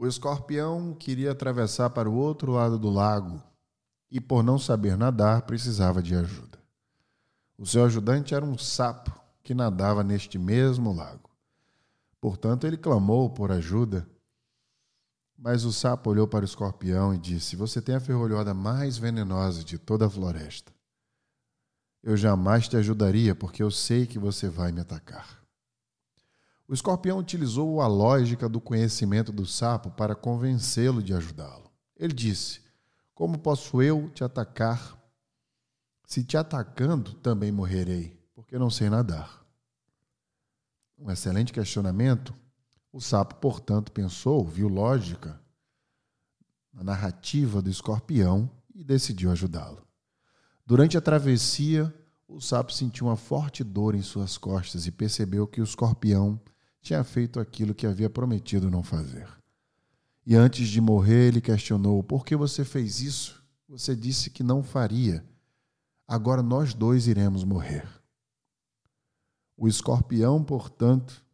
O escorpião queria atravessar para o outro lado do lago e, por não saber nadar, precisava de ajuda. O seu ajudante era um sapo que nadava neste mesmo lago. Portanto, ele clamou por ajuda. Mas o sapo olhou para o escorpião e disse: Você tem a ferrolhada mais venenosa de toda a floresta. Eu jamais te ajudaria, porque eu sei que você vai me atacar. O escorpião utilizou a lógica do conhecimento do sapo para convencê-lo de ajudá-lo. Ele disse: Como posso eu te atacar? Se te atacando, também morrerei, porque não sei nadar. Um excelente questionamento. O sapo, portanto, pensou, viu lógica na narrativa do escorpião e decidiu ajudá-lo. Durante a travessia, o sapo sentiu uma forte dor em suas costas e percebeu que o escorpião tinha feito aquilo que havia prometido não fazer. E antes de morrer, ele questionou: Por que você fez isso? Você disse que não faria. Agora nós dois iremos morrer. O escorpião, portanto,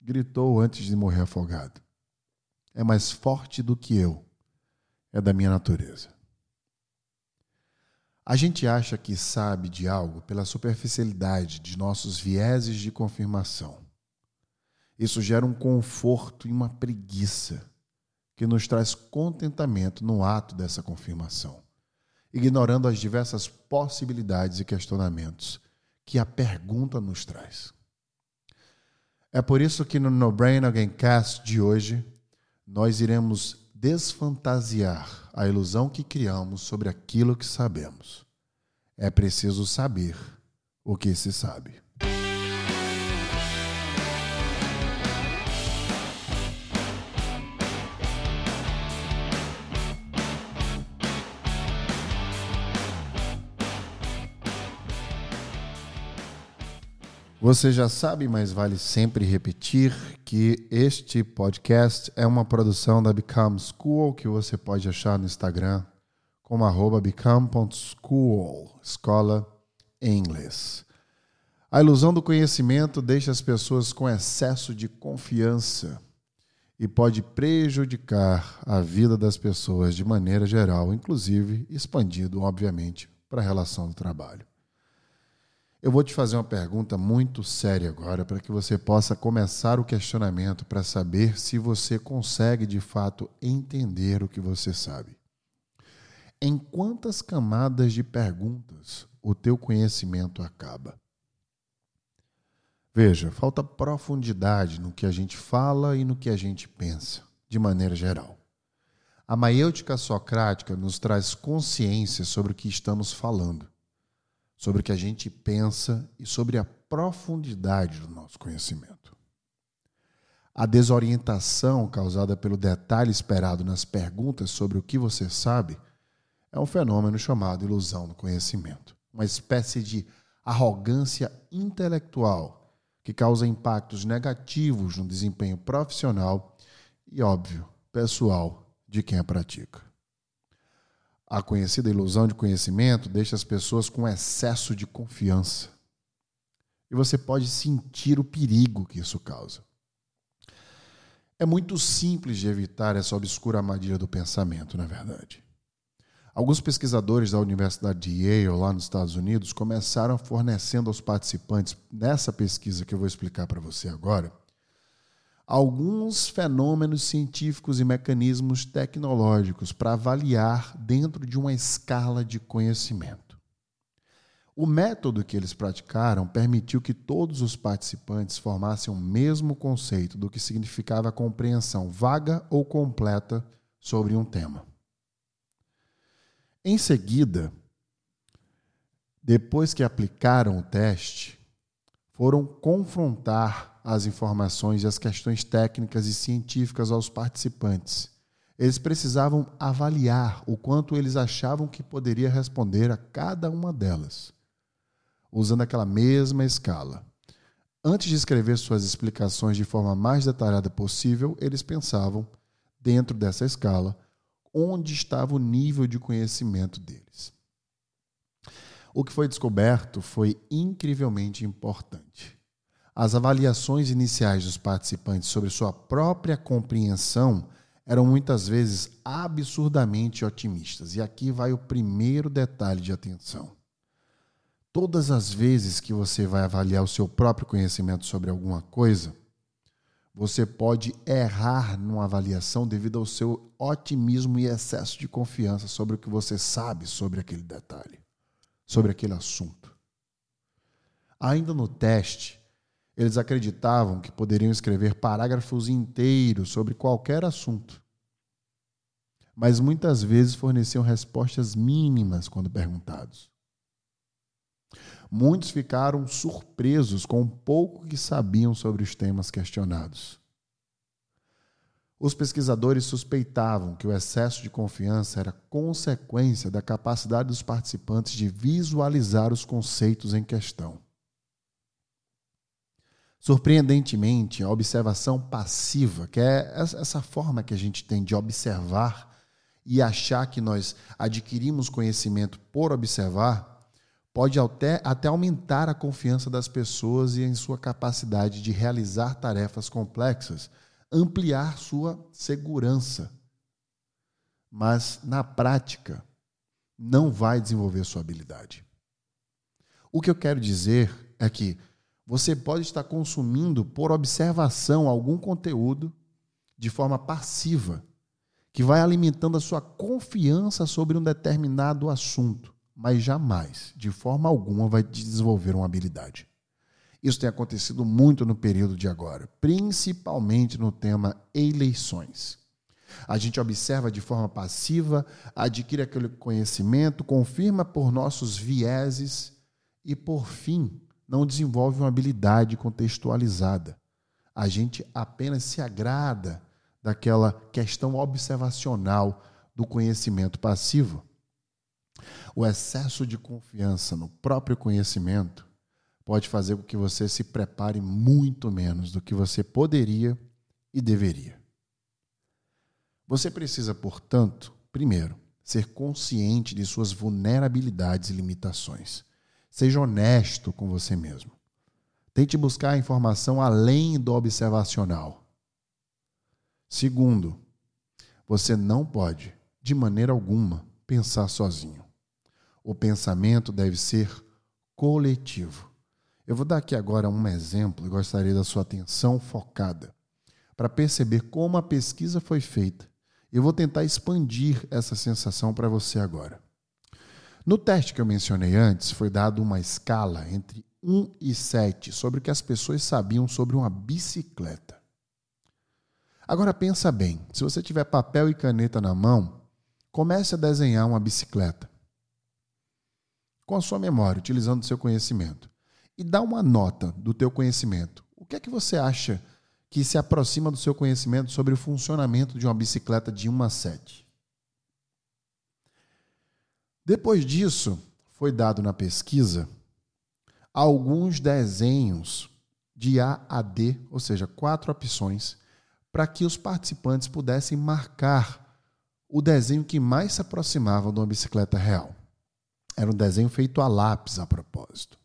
gritou antes de morrer afogado: É mais forte do que eu, é da minha natureza. A gente acha que sabe de algo pela superficialidade de nossos vieses de confirmação. Isso gera um conforto e uma preguiça que nos traz contentamento no ato dessa confirmação, ignorando as diversas possibilidades e questionamentos que a pergunta nos traz. É por isso que no No Brain Again Cast de hoje nós iremos desfantasiar a ilusão que criamos sobre aquilo que sabemos. É preciso saber o que se sabe. Você já sabe, mas vale sempre repetir que este podcast é uma produção da Become School que você pode achar no Instagram como arroba become.school, escola em inglês. A ilusão do conhecimento deixa as pessoas com excesso de confiança e pode prejudicar a vida das pessoas de maneira geral, inclusive expandido, obviamente, para a relação do trabalho. Eu vou te fazer uma pergunta muito séria agora para que você possa começar o questionamento para saber se você consegue de fato entender o que você sabe. Em quantas camadas de perguntas o teu conhecimento acaba? Veja, falta profundidade no que a gente fala e no que a gente pensa, de maneira geral. A maiêutica socrática nos traz consciência sobre o que estamos falando sobre o que a gente pensa e sobre a profundidade do nosso conhecimento. A desorientação causada pelo detalhe esperado nas perguntas sobre o que você sabe é um fenômeno chamado ilusão do conhecimento, uma espécie de arrogância intelectual que causa impactos negativos no desempenho profissional e, óbvio, pessoal de quem a pratica. A conhecida ilusão de conhecimento deixa as pessoas com excesso de confiança. E você pode sentir o perigo que isso causa. É muito simples de evitar essa obscura armadilha do pensamento, na é verdade. Alguns pesquisadores da Universidade de Yale, lá nos Estados Unidos, começaram fornecendo aos participantes, nessa pesquisa que eu vou explicar para você agora, alguns fenômenos científicos e mecanismos tecnológicos para avaliar dentro de uma escala de conhecimento. O método que eles praticaram permitiu que todos os participantes formassem o mesmo conceito do que significava a compreensão vaga ou completa sobre um tema. Em seguida, depois que aplicaram o teste, foram confrontar as informações e as questões técnicas e científicas aos participantes. Eles precisavam avaliar o quanto eles achavam que poderia responder a cada uma delas, usando aquela mesma escala. Antes de escrever suas explicações de forma mais detalhada possível, eles pensavam, dentro dessa escala, onde estava o nível de conhecimento deles. O que foi descoberto foi incrivelmente importante. As avaliações iniciais dos participantes sobre sua própria compreensão eram muitas vezes absurdamente otimistas. E aqui vai o primeiro detalhe de atenção. Todas as vezes que você vai avaliar o seu próprio conhecimento sobre alguma coisa, você pode errar numa avaliação devido ao seu otimismo e excesso de confiança sobre o que você sabe sobre aquele detalhe, sobre aquele assunto. Ainda no teste, eles acreditavam que poderiam escrever parágrafos inteiros sobre qualquer assunto. Mas muitas vezes forneciam respostas mínimas quando perguntados. Muitos ficaram surpresos com o pouco que sabiam sobre os temas questionados. Os pesquisadores suspeitavam que o excesso de confiança era consequência da capacidade dos participantes de visualizar os conceitos em questão. Surpreendentemente, a observação passiva, que é essa forma que a gente tem de observar e achar que nós adquirimos conhecimento por observar, pode até, até aumentar a confiança das pessoas e em sua capacidade de realizar tarefas complexas, ampliar sua segurança. Mas, na prática, não vai desenvolver sua habilidade. O que eu quero dizer é que você pode estar consumindo por observação algum conteúdo de forma passiva, que vai alimentando a sua confiança sobre um determinado assunto, mas jamais, de forma alguma, vai desenvolver uma habilidade. Isso tem acontecido muito no período de agora, principalmente no tema eleições. A gente observa de forma passiva, adquire aquele conhecimento, confirma por nossos vieses e, por fim, não desenvolve uma habilidade contextualizada. A gente apenas se agrada daquela questão observacional do conhecimento passivo. O excesso de confiança no próprio conhecimento pode fazer com que você se prepare muito menos do que você poderia e deveria. Você precisa, portanto, primeiro, ser consciente de suas vulnerabilidades e limitações. Seja honesto com você mesmo. Tente buscar informação além do observacional. Segundo, você não pode, de maneira alguma, pensar sozinho. O pensamento deve ser coletivo. Eu vou dar aqui agora um exemplo e gostaria da sua atenção focada para perceber como a pesquisa foi feita. Eu vou tentar expandir essa sensação para você agora. No teste que eu mencionei antes, foi dado uma escala entre 1 e 7 sobre o que as pessoas sabiam sobre uma bicicleta. Agora pensa bem, se você tiver papel e caneta na mão, comece a desenhar uma bicicleta. Com a sua memória, utilizando o seu conhecimento. E dá uma nota do teu conhecimento. O que é que você acha que se aproxima do seu conhecimento sobre o funcionamento de uma bicicleta de 1 a 7? Depois disso, foi dado na pesquisa alguns desenhos de A a D, ou seja, quatro opções, para que os participantes pudessem marcar o desenho que mais se aproximava de uma bicicleta real. Era um desenho feito a lápis a propósito.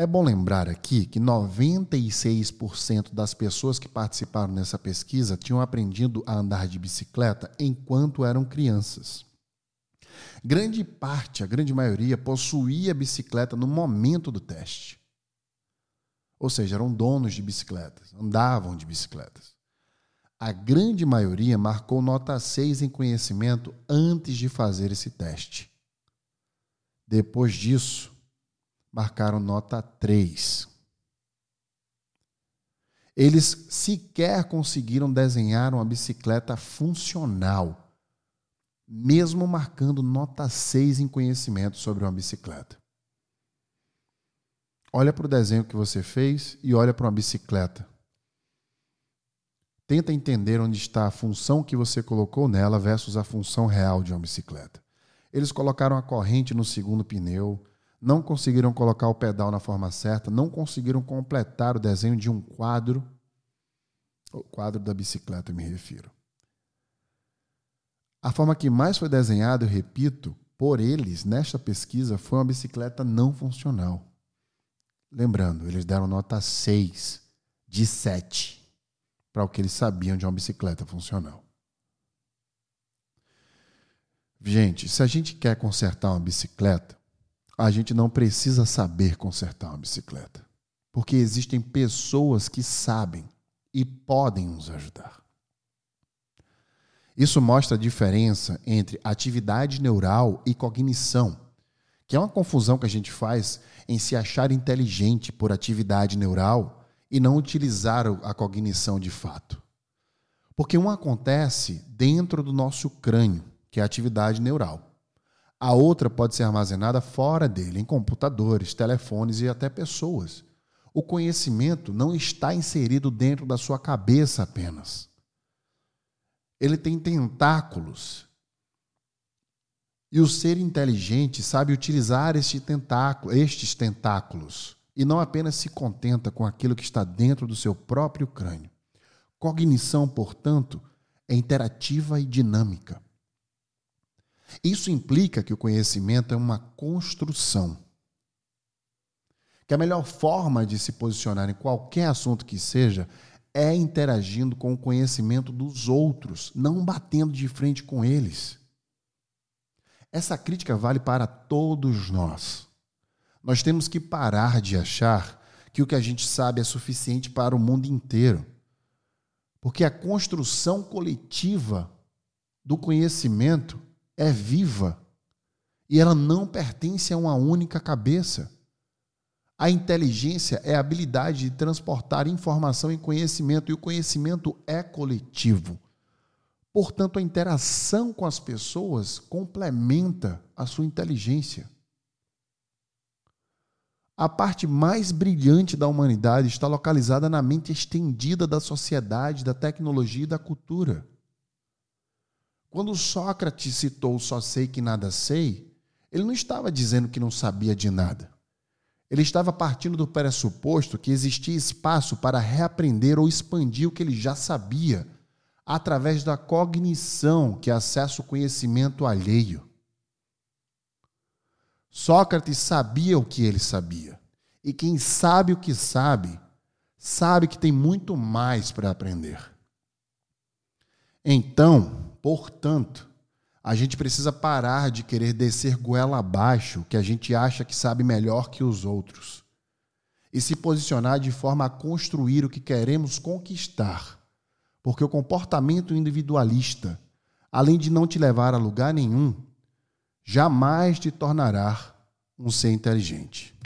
É bom lembrar aqui que 96% das pessoas que participaram nessa pesquisa tinham aprendido a andar de bicicleta enquanto eram crianças. Grande parte, a grande maioria, possuía bicicleta no momento do teste. Ou seja, eram donos de bicicletas, andavam de bicicletas. A grande maioria marcou nota 6 em conhecimento antes de fazer esse teste. Depois disso, marcaram nota 3. Eles sequer conseguiram desenhar uma bicicleta funcional mesmo marcando nota 6 em conhecimento sobre uma bicicleta. Olha para o desenho que você fez e olha para uma bicicleta. Tenta entender onde está a função que você colocou nela versus a função real de uma bicicleta. Eles colocaram a corrente no segundo pneu, não conseguiram colocar o pedal na forma certa, não conseguiram completar o desenho de um quadro, o quadro da bicicleta, me refiro. A forma que mais foi desenhada, eu repito, por eles nesta pesquisa foi uma bicicleta não funcional. Lembrando, eles deram nota 6 de 7 para o que eles sabiam de uma bicicleta funcional. Gente, se a gente quer consertar uma bicicleta, a gente não precisa saber consertar uma bicicleta. Porque existem pessoas que sabem e podem nos ajudar. Isso mostra a diferença entre atividade neural e cognição, que é uma confusão que a gente faz em se achar inteligente por atividade neural e não utilizar a cognição de fato. Porque um acontece dentro do nosso crânio, que é a atividade neural. A outra pode ser armazenada fora dele, em computadores, telefones e até pessoas. O conhecimento não está inserido dentro da sua cabeça apenas. Ele tem tentáculos. E o ser inteligente sabe utilizar este tentáculo, estes tentáculos e não apenas se contenta com aquilo que está dentro do seu próprio crânio. Cognição, portanto, é interativa e dinâmica. Isso implica que o conhecimento é uma construção. Que a melhor forma de se posicionar em qualquer assunto que seja é interagindo com o conhecimento dos outros, não batendo de frente com eles. Essa crítica vale para todos nós. Nós temos que parar de achar que o que a gente sabe é suficiente para o mundo inteiro. Porque a construção coletiva do conhecimento é viva e ela não pertence a uma única cabeça. A inteligência é a habilidade de transportar informação e conhecimento, e o conhecimento é coletivo. Portanto, a interação com as pessoas complementa a sua inteligência. A parte mais brilhante da humanidade está localizada na mente estendida da sociedade, da tecnologia e da cultura. Quando Sócrates citou só sei que nada sei, ele não estava dizendo que não sabia de nada. Ele estava partindo do pressuposto que existia espaço para reaprender ou expandir o que ele já sabia, através da cognição que acessa o conhecimento alheio. Sócrates sabia o que ele sabia. E quem sabe o que sabe, sabe que tem muito mais para aprender. Então, Portanto, a gente precisa parar de querer descer goela abaixo que a gente acha que sabe melhor que os outros e se posicionar de forma a construir o que queremos conquistar. Porque o comportamento individualista, além de não te levar a lugar nenhum, jamais te tornará um ser inteligente.